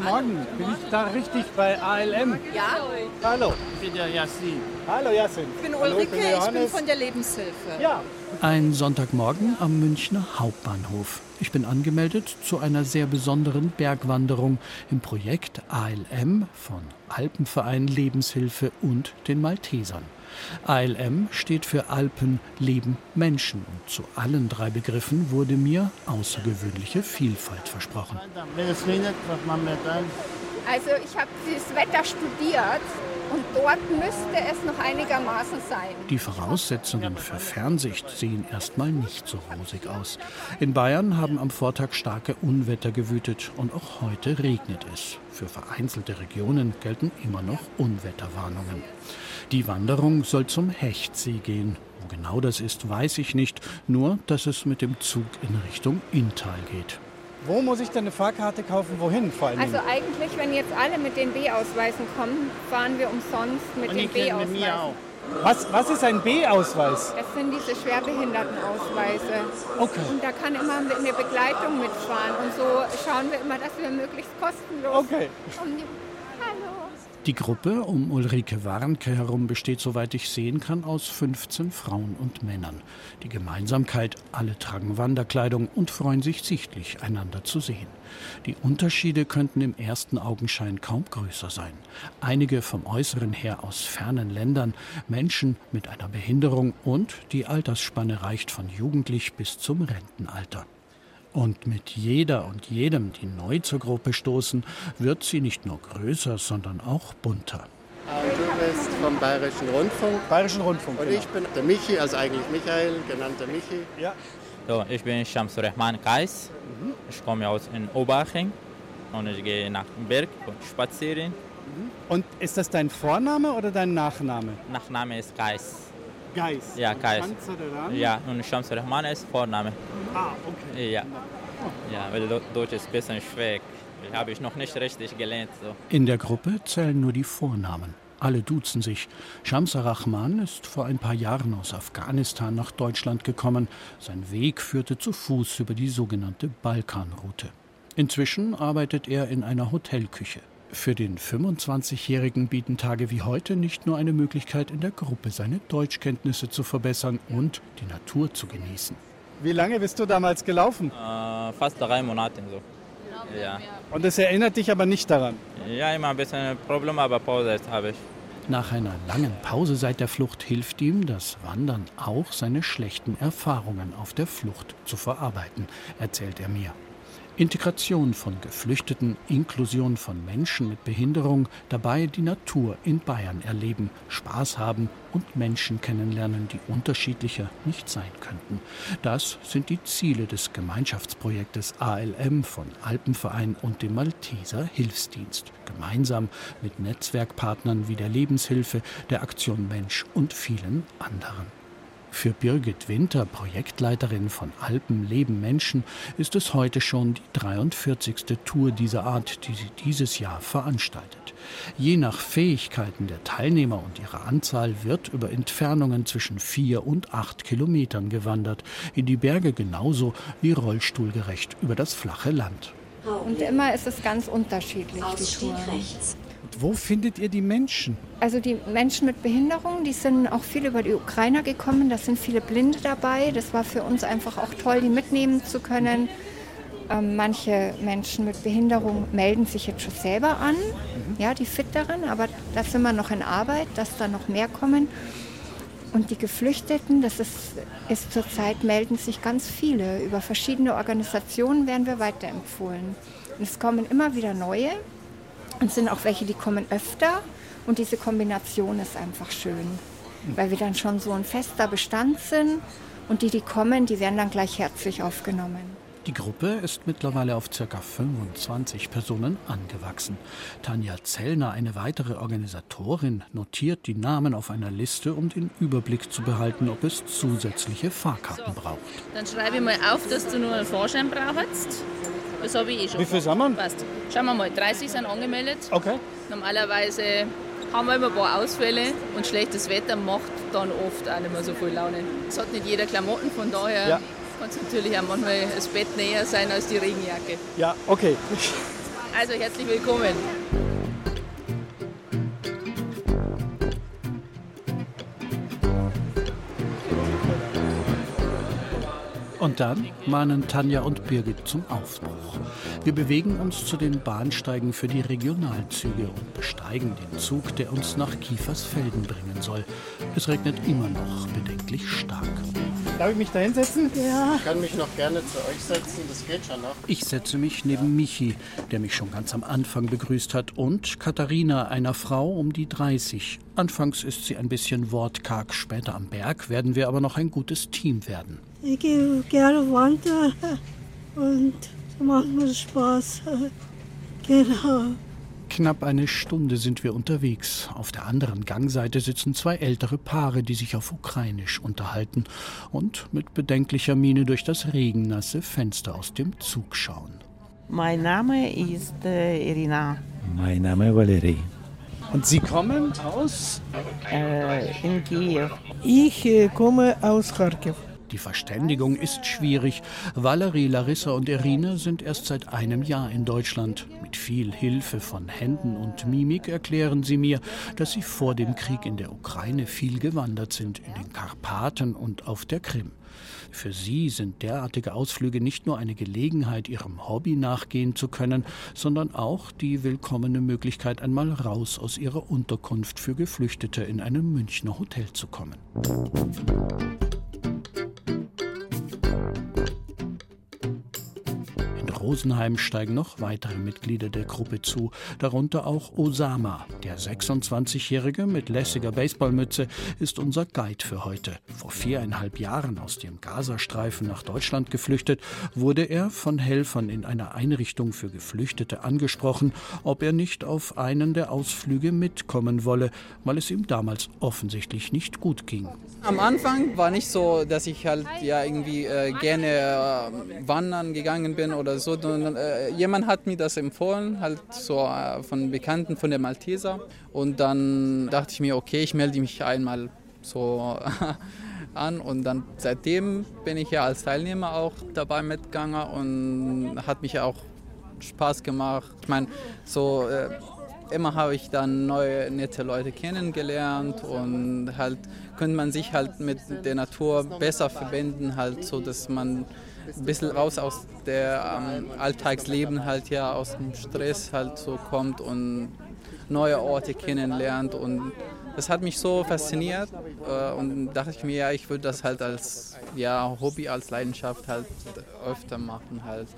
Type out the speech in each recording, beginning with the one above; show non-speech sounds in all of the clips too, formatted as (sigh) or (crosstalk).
Guten Morgen, bin ich da richtig bei ALM? Ja, Hallo. Ich bin der Yassin. Hallo Jasin. ich bin Hallo, Ulrike, ich bin Johannes. von der Lebenshilfe. Ja, Ein Sonntagmorgen am Münchner Hauptbahnhof. Ich bin angemeldet zu einer sehr besonderen Bergwanderung im Projekt ALM von Alpenverein Lebenshilfe und den Maltesern. ALM steht für Alpen, Leben, Menschen und zu allen drei Begriffen wurde mir außergewöhnliche Vielfalt versprochen. Also ich habe dieses Wetter studiert und dort müsste es noch einigermaßen sein. Die Voraussetzungen für Fernsicht sehen erstmal nicht so rosig aus. In Bayern haben am Vortag starke Unwetter gewütet und auch heute regnet es. Für vereinzelte Regionen gelten immer noch Unwetterwarnungen. Die Wanderung soll zum Hechtsee gehen. Wo genau das ist, weiß ich nicht, nur dass es mit dem Zug in Richtung Inntal geht. wo muss ich denn eine Fahrkarte kaufen? Wohin vor allem? Also eigentlich, wenn jetzt alle mit den B-Ausweisen kommen, fahren wir umsonst mit Und den ich kenne mit mir auch. B-Ausweisen. was, was ist ein B-Ausweis? Das sind diese Schwerbehindertenausweise. Okay. Und da kann immer eine Begleitung mitfahren. Und so schauen wir immer, dass wir möglichst kostenlos Okay. um die. Die Gruppe um Ulrike Warnke herum besteht, soweit ich sehen kann, aus 15 Frauen und Männern. Die Gemeinsamkeit, alle tragen Wanderkleidung und freuen sich sichtlich, einander zu sehen. Die Unterschiede könnten im ersten Augenschein kaum größer sein. Einige vom Äußeren her aus fernen Ländern, Menschen mit einer Behinderung und die Altersspanne reicht von jugendlich bis zum Rentenalter. Und mit jeder und jedem, die neu zur Gruppe stoßen, wird sie nicht nur größer, sondern auch bunter. Du bist vom Bayerischen Rundfunk. Bayerischen Rundfunk. Und ich bin der Michi, also eigentlich Michael, genannter Michi. Ja. So, ich bin Shamsur Rahman Kais. Ich komme aus in Oberhaching und ich gehe nach dem Berg spazieren. Und ist das dein Vorname oder dein Nachname? Nachname ist Kais. Geis. Ja, Geis. Schanzeran? Ja, und Shamsur Rahman ist Vorname. Ah, okay. Ja. Ja, weil Deutsch ist ein bisschen schwer. Habe ich noch nicht richtig gelernt. So. In der Gruppe zählen nur die Vornamen. Alle duzen sich. Shamsa Rahman ist vor ein paar Jahren aus Afghanistan nach Deutschland gekommen. Sein Weg führte zu Fuß über die sogenannte Balkanroute. Inzwischen arbeitet er in einer Hotelküche. Für den 25-Jährigen bieten Tage wie heute nicht nur eine Möglichkeit, in der Gruppe seine Deutschkenntnisse zu verbessern und die Natur zu genießen. Wie lange bist du damals gelaufen? Äh, fast drei Monate so. Ja. Und es erinnert dich aber nicht daran. ja, immer ein bisschen Problem, aber Pause jetzt habe ich. Nach einer langen Pause seit der Flucht hilft ihm das Wandern auch, seine schlechten Erfahrungen auf der Flucht zu verarbeiten, erzählt er mir. Integration von Geflüchteten, Inklusion von Menschen mit Behinderung, dabei die Natur in Bayern erleben, Spaß haben und Menschen kennenlernen, die unterschiedlicher nicht sein könnten. Das sind die Ziele des Gemeinschaftsprojektes ALM von Alpenverein und dem Malteser Hilfsdienst, gemeinsam mit Netzwerkpartnern wie der Lebenshilfe, der Aktion Mensch und vielen anderen. Für Birgit Winter, Projektleiterin von Alpen Leben Menschen, ist es heute schon die 43. Tour dieser Art, die sie dieses Jahr veranstaltet. Je nach Fähigkeiten der Teilnehmer und ihrer Anzahl wird über Entfernungen zwischen vier und acht Kilometern gewandert, in die Berge genauso wie rollstuhlgerecht über das flache Land. Und immer ist es ganz unterschiedlich, die Tour. Und wo findet ihr die Menschen? Also die Menschen mit Behinderung, die sind auch viel über die Ukrainer gekommen. Da sind viele Blinde dabei. Das war für uns einfach auch toll, die mitnehmen zu können. Ähm, manche Menschen mit Behinderung melden sich jetzt schon selber an, ja, die Fitteren, aber da sind wir noch in Arbeit, dass da noch mehr kommen. Und die Geflüchteten, das ist, ist zurzeit melden sich ganz viele. Über verschiedene Organisationen werden wir weiterempfohlen. Und es kommen immer wieder neue. Und es sind auch welche, die kommen öfter. Und diese Kombination ist einfach schön, weil wir dann schon so ein fester Bestand sind. Und die, die kommen, die werden dann gleich herzlich aufgenommen. Die Gruppe ist mittlerweile auf ca. 25 Personen angewachsen. Tanja Zellner, eine weitere Organisatorin, notiert die Namen auf einer Liste, um den Überblick zu behalten, ob es zusätzliche Fahrkarten braucht. Dann schreibe ich mal auf, dass du nur einen Fahrschein brauchst. Das habe ich eh schon. Wie viel sind wir? Passt. Schauen wir mal, 30 sind angemeldet. Okay. Normalerweise haben wir immer ein paar Ausfälle und schlechtes Wetter macht dann oft auch nicht mehr so viel Laune. Es hat nicht jeder Klamotten, von daher Ja. kann es natürlich auch manchmal das Bett näher sein als die Regenjacke. Ja, okay. Also herzlich willkommen. Und dann mahnen Tanja und Birgit zum Aufbruch. Wir bewegen uns zu den Bahnsteigen für die Regionalzüge und besteigen den Zug, der uns nach Kiefersfelden bringen soll. Es regnet immer noch bedenklich stark. Darf ich mich da hinsetzen? Ich kann mich noch gerne zu euch setzen, das geht schon noch. Ich setze mich neben Michi, der mich schon ganz am Anfang begrüßt hat, und Katharina, einer Frau um die 30. Anfangs ist sie ein bisschen wortkarg, später am Berg werden wir aber noch ein gutes Team werden. Ich gehe gerne wandern und so macht mir Spaß. Genau. Knapp eine Stunde sind wir unterwegs. Auf der anderen Gangseite sitzen zwei ältere Paare, die sich auf Ukrainisch unterhalten und mit bedenklicher Miene durch das regennasse Fenster aus dem Zug schauen. Mein Name ist äh, Irina. Mein Name ist Valerie. Und Sie kommen aus? Äh, in Kiew. Ich äh, komme aus Kharkiv. Die Verständigung ist schwierig. Valerie, Larissa und Irina sind erst seit einem Jahr in Deutschland. Mit viel Hilfe von Händen und Mimik erklären sie mir, dass sie vor dem Krieg in der Ukraine viel gewandert sind, in den Karpaten und auf der Krim. Für sie sind derartige Ausflüge nicht nur eine Gelegenheit, ihrem Hobby nachgehen zu können, sondern auch die willkommene Möglichkeit, einmal raus aus ihrer Unterkunft für Geflüchtete in einem Münchner Hotel zu kommen. Rosenheim steigen noch weitere Mitglieder der Gruppe zu, darunter auch Osama. Der 26-Jährige mit lässiger Baseballmütze ist unser Guide für heute. Vor viereinhalb Jahren aus dem Gazastreifen nach Deutschland geflüchtet, wurde er von Helfern in einer Einrichtung für Geflüchtete angesprochen, ob er nicht auf einen der Ausflüge mitkommen wolle, weil es ihm damals offensichtlich nicht gut ging. Am Anfang war nicht so, dass ich halt ja irgendwie äh, gerne äh, wandern gegangen bin oder so. Sondern, Äh, jemand hat mir das empfohlen, halt so äh, von Bekannten von der Malteser. Und dann dachte ich mir, okay, ich melde mich einmal so (laughs) an und dann seitdem bin ich ja als Teilnehmer auch dabei mitgegangen und hat mich auch Spaß gemacht. Ich meine, so äh, immer habe ich dann neue nette Leute kennengelernt und halt könnte man sich halt mit der Natur besser verbinden, halt so, dass man ein bisschen raus aus der ähm, Alltagsleben halt ja aus dem Stress halt so kommt und neue Orte kennenlernt und das hat mich so fasziniert äh, und dachte ich mir, ja, ich würde das halt als ja, Hobby, als Leidenschaft halt öfter machen halt.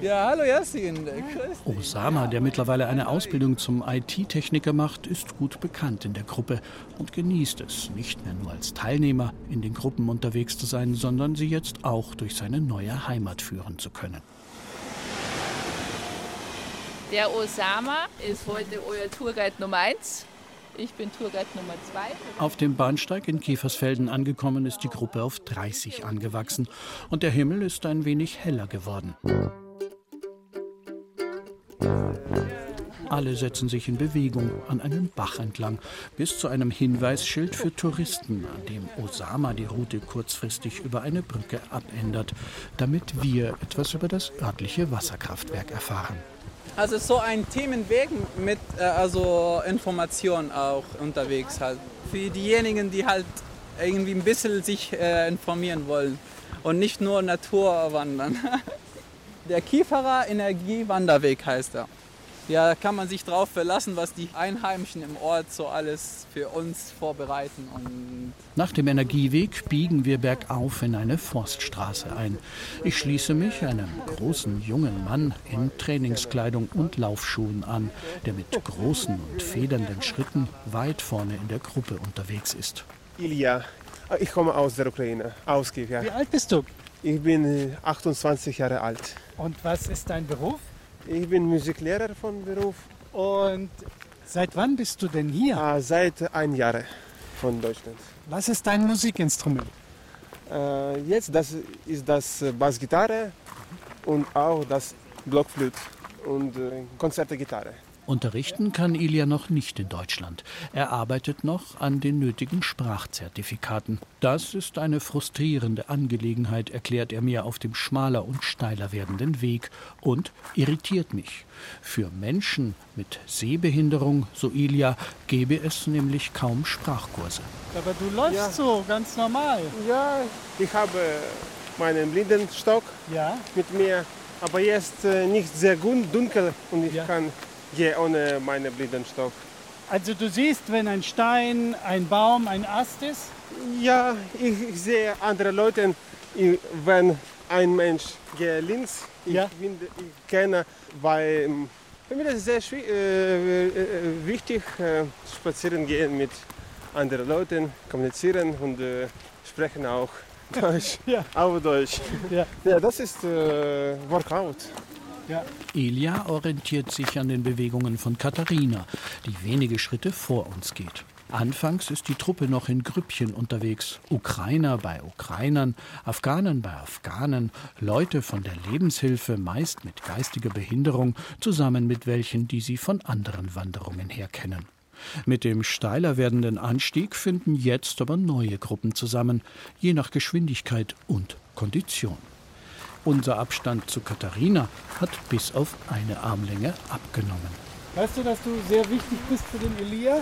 Ja, hallo Yassin. Grüß Osama, der mittlerweile eine Ausbildung zum IT-Techniker macht, ist gut bekannt in der Gruppe und genießt es, nicht mehr nur als Teilnehmer in den Gruppen unterwegs zu sein, sondern sie jetzt auch durch seine neue Heimat führen zu können. Der Osama ist heute euer Tourguide Nummer 1. Ich bin Tourguide Nummer 2. Auf dem Bahnsteig in Kiefersfelden angekommen ist die Gruppe auf 30 angewachsen und der Himmel ist ein wenig heller geworden. Alle setzen sich in Bewegung an einem Bach entlang, bis zu einem Hinweisschild für Touristen, an dem Osama die Route kurzfristig über eine Brücke abändert, damit wir etwas über das örtliche Wasserkraftwerk erfahren. Also so ein Themenweg mit äh, also Information auch unterwegs halt. Für diejenigen, die halt irgendwie ein bisschen sich äh, informieren wollen und nicht nur Natur wandern. (laughs) Der Kieferer Energiewanderweg heißt er. Ja, da kann man sich drauf verlassen, was die Einheimischen im Ort so alles für uns vorbereiten. Und Nach dem Energieweg biegen wir bergauf in eine Forststraße ein. Ich schließe mich einem großen jungen Mann in Trainingskleidung und Laufschuhen an, der mit großen und federnden Schritten weit vorne in der Gruppe unterwegs ist. Ilja, ich komme aus der Ukraine, aus Kiew. Ja. Wie alt bist du? Ich bin äh, 28 Jahre alt. Und was ist dein Beruf? Ich bin Musiklehrer von Beruf. Und seit wann bist du denn hier? Ah, seit ein Jahr von Deutschland. Was ist dein Musikinstrument? Äh, jetzt das ist das äh, Bassgitarre und auch das Blockflöte und äh, Konzerte Gitarre. Unterrichten kann Ilja noch nicht in Deutschland. Er arbeitet noch an den nötigen Sprachzertifikaten. Das ist eine frustrierende Angelegenheit, erklärt er mir auf dem schmaler und steiler werdenden Weg und irritiert mich. Für Menschen mit Sehbehinderung, so Ilja, gäbe es nämlich kaum Sprachkurse. Aber du läufst Ja. so ganz normal. Ja, ich habe meinen Blindenstock Ja. mit mir, aber jetzt äh, nicht sehr gut, dunkel und ich kann gehen ohne meinen Blindenstock. Also du siehst, wenn ein Stein, ein Baum, ein Ast ist. Ja, ich, ich sehe andere Leute, ich- wenn ein Mensch geht links, ich, finde, ich kenne, weil ähm, für mich ist es sehr äh, äh, wichtig, äh, spazieren gehen mit anderen Leuten, kommunizieren und äh, sprechen auch (laughs) Deutsch, Ja. auch Deutsch. Ja. ja das ist äh, Workout. Ilja orientiert sich an den Bewegungen von Katharina, die wenige Schritte vor uns geht. Anfangs ist die Truppe noch in Grüppchen unterwegs. Ukrainer bei Ukrainern, Afghanen bei Afghanen, Leute von der Lebenshilfe, meist mit geistiger Behinderung, zusammen mit welchen, die sie von anderen Wanderungen her kennen. Mit dem steiler werdenden Anstieg finden jetzt aber neue Gruppen zusammen, je nach Geschwindigkeit und Kondition. Unser Abstand zu Katharina hat bis auf eine Armlänge abgenommen. Weißt du, dass du sehr wichtig bist für den Elia?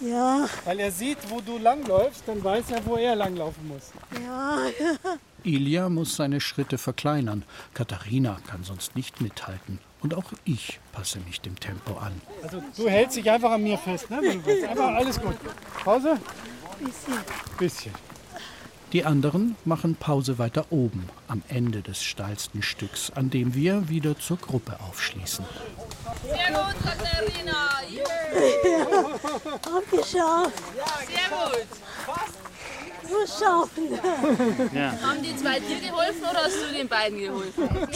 Ja, Weil er sieht, wo du langläufst, dann weiß er, wo er langlaufen muss. ja, (laughs) Ilja muss seine Schritte verkleinern. Katharina kann sonst nicht mithalten. Und auch ich passe mich dem Tempo an. Also du hältst dich einfach an mir fest, ne? Einfach alles gut. Pause? bisschen. Bisschen. Die anderen machen Pause weiter oben, am Ende des steilsten Stücks, an dem wir wieder zur Gruppe aufschließen. Sehr gut, Katharina. (laughs) Hab geschafft. Sehr gut. Muss schaffen. Haben die zwei dir geholfen oder hast du den beiden geholfen? (laughs)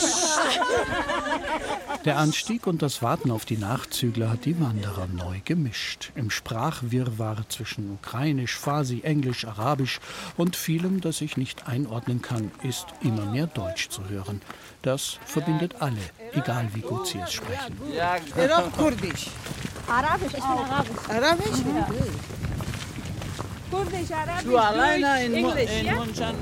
Der Anstieg und das Warten auf die Nachzügler hat die Wanderer neu gemischt. Im Sprachwirrwarr zwischen Ukrainisch, Farsi, Englisch, Arabisch und vielem, das ich nicht einordnen kann, ist immer mehr Deutsch zu hören. Das verbindet alle, egal wie gut sie es sprechen. Iran Kurdisch. Arabisch, ich bin Arabisch. Arabisch? Ja. Kurdisch, Arabisch, Du alleine in, Englisch, in ja? München.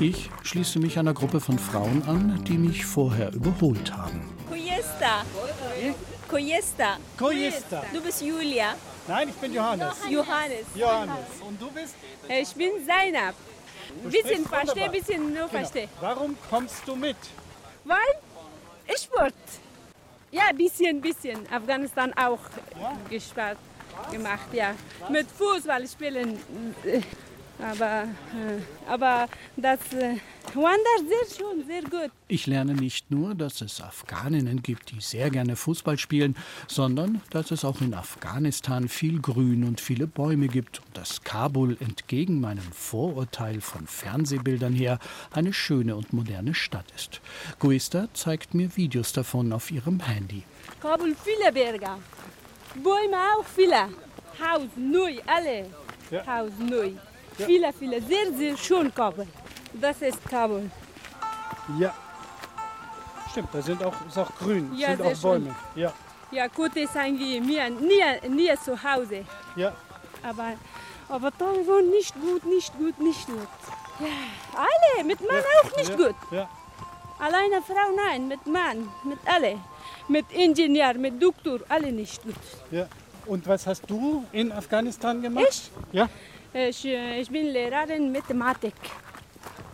Ich schließe mich einer Gruppe von Frauen an, die mich vorher überholt haben. Kujesta. Kujesta. Kujesta. Du bist Julia. Nein, ich bin Johannes. Johannes. Johannes. Und du bist? Ich bin Zainab. Du Bisschen verstehe, bisschen nur Genau. verstehe. Warum kommst du mit? Weil Sport. Ja, bisschen, bisschen. Afghanistan auch gespart gemacht, ja. Mit Fußball spielen. Aber, äh, aber das äh, wandert sehr schön, sehr gut. Ich lerne nicht nur, dass es Afghaninnen gibt, die sehr gerne Fußball spielen, sondern dass es auch in Afghanistan viel Grün und viele Bäume gibt und dass Kabul entgegen meinem Vorurteil von Fernsehbildern her eine schöne und moderne Stadt ist. Guista zeigt mir Videos davon auf ihrem Handy. Kabul viele Berge. Bäume auch viele. Haus neu, alle. Ja. Haus neu. Ja. Viele, viele. Sehr, sehr schön Kabul. Das ist Kabul. Ja. Stimmt, da sind auch, ist auch grün, Ja, sind auch Bäume. Ja, Ja, gut ist eigentlich mir nie, nie zu Hause. ja. Aber, aber da wohnt nicht gut, nicht gut, nicht gut. Ja, alle, mit Mann auch nicht ja, gut. Ja. Alleine Frau nein, mit Mann, mit alle. Mit Ingenieur, mit Doktor, alle nicht gut. ja. Und was hast du in Afghanistan gemacht? Ich? Ja. Ich, äh, ich bin Lehrerin Mathematik.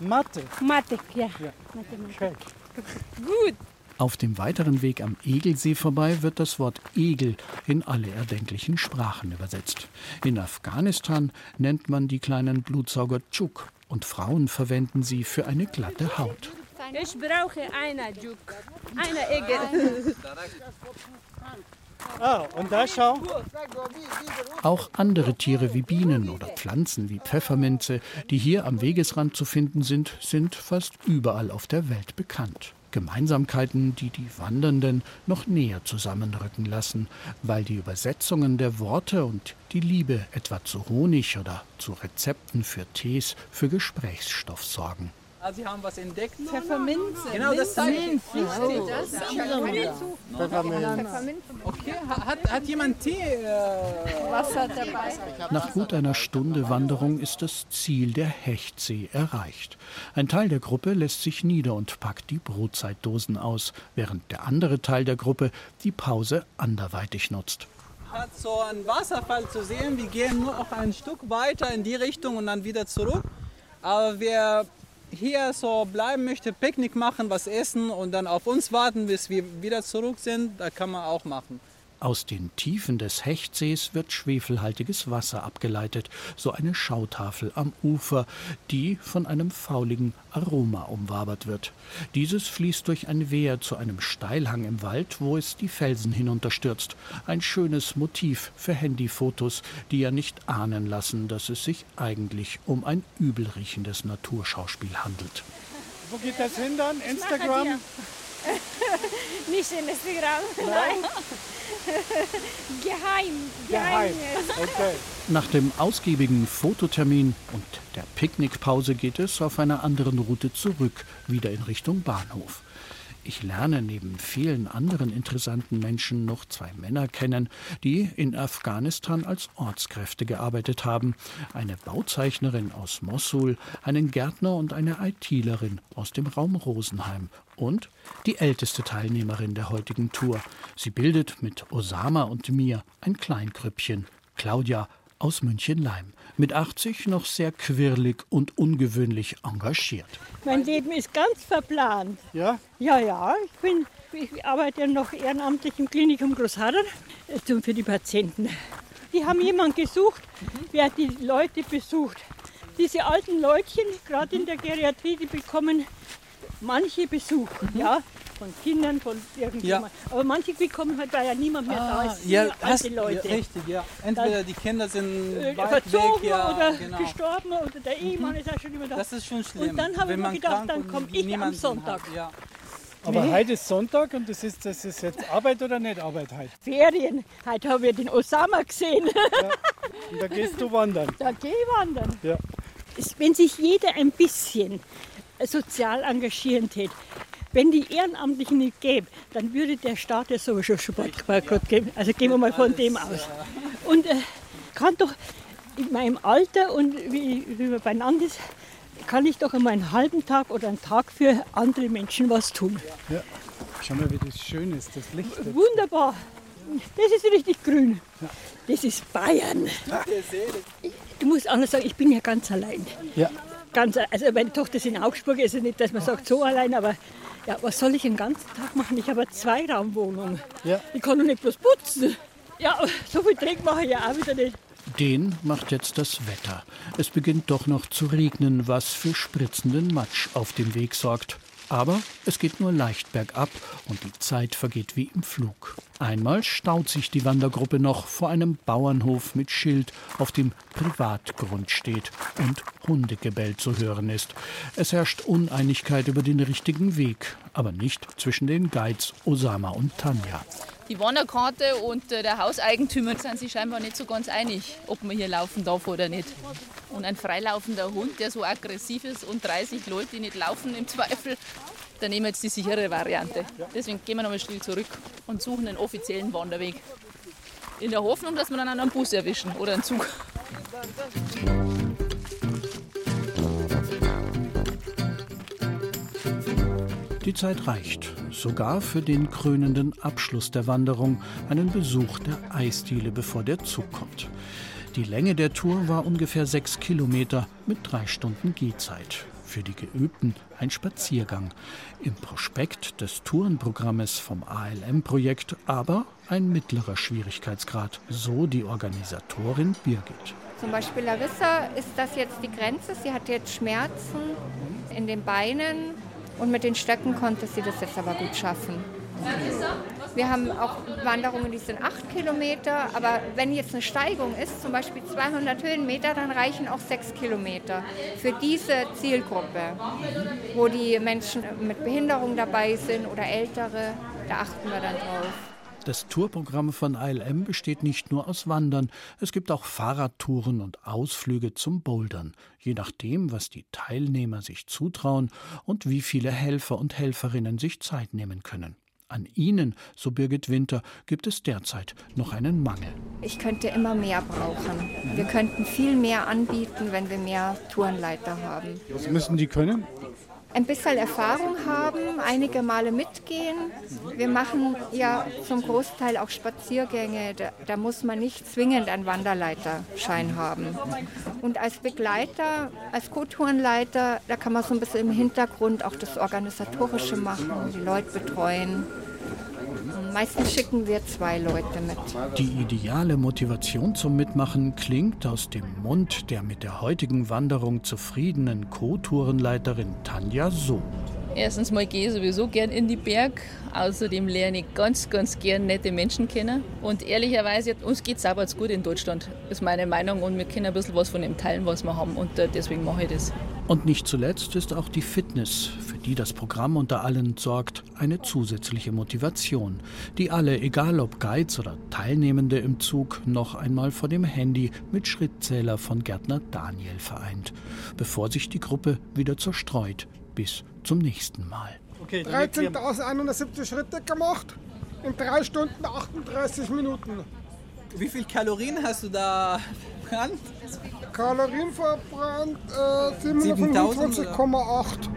Mathe. Mathematik, ja. Ja. Mathematik. Okay. Gut. Auf dem weiteren Weg am Egelsee vorbei wird das Wort Egel in alle erdenklichen Sprachen übersetzt. In Afghanistan nennt man die kleinen Blutsauger Tschuk und Frauen verwenden sie für eine glatte Haut. Ich brauche eine Juk, eine Egel. (laughs) (laughs) Ah. Auch andere Tiere wie Bienen oder Pflanzen wie Pfefferminze, die hier am Wegesrand zu finden sind, sind fast überall auf der Welt bekannt. Gemeinsamkeiten, die die Wandernden noch näher zusammenrücken lassen, weil die Übersetzungen der Worte und die Liebe etwa zu Honig oder zu Rezepten für Tees für Gesprächsstoff sorgen. Ah, Sie haben was entdeckt? Pfefferminze. Genau, das zeige ich. Richtig. Oh. Das Okay, hat, hat jemand Tee? Äh Wasser dabei. Nach gut einer Stunde Wanderung ist das Ziel der Hechtsee erreicht. Ein Teil der Gruppe lässt sich nieder und packt die Brotzeitdosen aus, während der andere Teil der Gruppe die Pause anderweitig nutzt. Hat so einen Wasserfall zu sehen. Wir gehen nur auch ein Stück weiter in die Richtung und dann wieder zurück. Aber wer hier so bleiben möchte, Picknick machen, was essen und dann auf uns warten, bis wir wieder zurück sind, da kann man auch machen. Aus den Tiefen des Hechtsees wird schwefelhaltiges Wasser abgeleitet, so eine Schautafel am Ufer, die von einem fauligen Aroma umwabert wird. Dieses fließt durch ein Wehr zu einem Steilhang im Wald, wo es die Felsen hinunterstürzt. Ein schönes Motiv für Handyfotos, die ja nicht ahnen lassen, dass es sich eigentlich um ein übelriechendes Naturschauspiel handelt. Wo geht das hin dann? Instagram? (laughs) Nicht in Instagram. Nein? (laughs) Geheim. Geheim. Okay. Nach dem ausgiebigen Fototermin und der Picknickpause geht es auf einer anderen Route zurück, wieder in Richtung Bahnhof. Ich lerne neben vielen anderen interessanten Menschen noch zwei Männer kennen, die in Afghanistan als Ortskräfte gearbeitet haben. Eine Bauzeichnerin aus Mossul, einen Gärtner und eine ITlerin aus dem Raum Rosenheim und die älteste Teilnehmerin der heutigen Tour. Sie bildet mit Osama und mir ein Kleinkrüppchen, Claudia aus München-Leim. Mit 80 noch sehr quirlig und ungewöhnlich engagiert. Mein Leben ist ganz verplant. Ja? Ja, ja. Ich, bin, ich arbeite noch ehrenamtlich im Klinikum Großhadern äh, für die Patienten. Die haben jemanden gesucht, wer die Leute besucht. Diese alten Leutchen, gerade in der Geriatrie, die bekommen manche Besuch, ja, von Kindern, von irgendjemand. Aber manche bekommen halt, weil ja niemand mehr da ist. ja, alte Leute. Ja, richtig, ja. Entweder die Kinder sind Äh, verzogen weg, ja, oder genau. gestorben oder der Ehemann ist auch schon immer da. Das ist schon schlimm. Und dann habe ich mir gedacht, dann komme ich am Sonntag. Hat, ja. Aber Nee. heute ist Sonntag und das ist, das ist jetzt Arbeit oder nicht Arbeit heute? Ferien. Heute habe ich den Osama gesehen. Und da gehst du wandern. Da gehe ich wandern. Ja. Wenn sich jeder ein bisschen sozial engagieren tät, wenn die Ehrenamtlichen nicht gäbe, dann würde der Staat ja sowieso schon bald bankrott geben. Also gehen wir mal von dem aus. Und äh, kann doch in meinem Alter und wie, wie man beieinander ist, kann ich doch einmal einen halben Tag oder einen Tag für andere Menschen was tun. Ja. Schau mal, wie das schön ist, das Licht. jetzt. Wunderbar. Das ist richtig grün. Das ist Bayern. Ich muss anders sagen, ich bin ja ganz allein. Ja. Ganz, also meine Tochter ist in Augsburg, also nicht, dass man sagt so allein, aber ja, was soll ich den ganzen Tag machen? Ich habe eine Zweiraumwohnung. Ja. Ich kann doch nicht bloß putzen. Ja, so viel Dreck mache ich ja auch wieder nicht. Den macht jetzt das Wetter. Es beginnt doch noch zu regnen, was für spritzenden Matsch auf dem Weg sorgt. Aber es geht nur leicht bergab und die Zeit vergeht wie im Flug. Einmal staut sich die Wandergruppe noch vor einem Bauernhof mit Schild, auf dem Privatgrund steht und Hundegebell zu hören ist. Es herrscht Uneinigkeit über den richtigen Weg, aber nicht zwischen den Guides Osama und Tanja. Die Wanderkarte und äh, der Hauseigentümer sind sich scheinbar nicht so ganz einig, ob man hier laufen darf oder nicht. Und ein freilaufender Hund, der so aggressiv ist und 30 Leute, die nicht laufen im Zweifel, dann nehmen wir jetzt die sichere Variante. Deswegen gehen wir nochmal still zurück und suchen einen offiziellen Wanderweg. In der Hoffnung, dass wir dann einen Bus erwischen oder einen Zug. Die Zeit reicht, sogar für den krönenden Abschluss der Wanderung, einen Besuch der Eisdiele, bevor der Zug kommt. Die Länge der Tour war ungefähr sechs Kilometer mit drei Stunden Gehzeit. Für die Geübten ein Spaziergang. Im Prospekt des Tourenprogrammes vom ALM-Projekt aber ein mittlerer Schwierigkeitsgrad, so die Organisatorin Birgit. Zum Beispiel Larissa ist das jetzt die Grenze. Sie hat jetzt Schmerzen in den Beinen und mit den Stöcken konnte sie das jetzt aber gut schaffen. Wir haben auch Wanderungen, die sind 8 Kilometer, aber wenn jetzt eine Steigung ist, zum Beispiel 200 Höhenmeter, dann reichen auch 6 Kilometer für diese Zielgruppe, wo die Menschen mit Behinderung dabei sind oder Ältere, da achten wir dann drauf. Das Tourprogramm von ILM besteht nicht nur aus Wandern, es gibt auch Fahrradtouren und Ausflüge zum Bouldern, je nachdem, was die Teilnehmer sich zutrauen und wie viele Helfer und Helferinnen sich Zeit nehmen können. An ihnen, so Birgit Winter, gibt es derzeit noch einen Mangel. Ich könnte immer mehr brauchen. Wir könnten viel mehr anbieten, wenn wir mehr Tourenleiter haben. Was müssen die können? Ein bisschen Erfahrung haben, einige Male mitgehen. Wir machen ja zum Großteil auch Spaziergänge. Da, da, muss man nicht zwingend einen Wanderleiterschein haben. Und als Begleiter, als Co-Tourenleiter, da kann man so ein bisschen im Hintergrund auch das Organisatorische machen, die Leute betreuen. Meistens schicken wir zwei Leute mit. Die ideale Motivation zum Mitmachen klingt aus dem Mund der mit der heutigen Wanderung zufriedenen Co-Tourenleiterin Tanja so. Erstens mal gehe ich sowieso gern in die Berg. Außerdem lerne ich ganz, ganz gern nette Menschen kennen. Und ehrlicherweise, uns geht es auch gut in Deutschland, ist meine Meinung. Und wir können ein bisschen was von dem teilen, was wir haben. Und äh, deswegen mache ich das. Und nicht zuletzt ist auch die Fitness, für die das Programm unter allen sorgt, eine zusätzliche Motivation, die alle, egal ob Guides oder Teilnehmende im Zug, noch einmal vor dem Handy mit Schrittzähler von Gärtner Daniel vereint, bevor sich die Gruppe wieder zerstreut. Bis zum nächsten Mal. Okay, 13.170 Schritte gemacht in 3 Stunden 38 Minuten. Wie viel Kalorien hast du da verbrannt? Kalorien verbrannt äh, 725,8.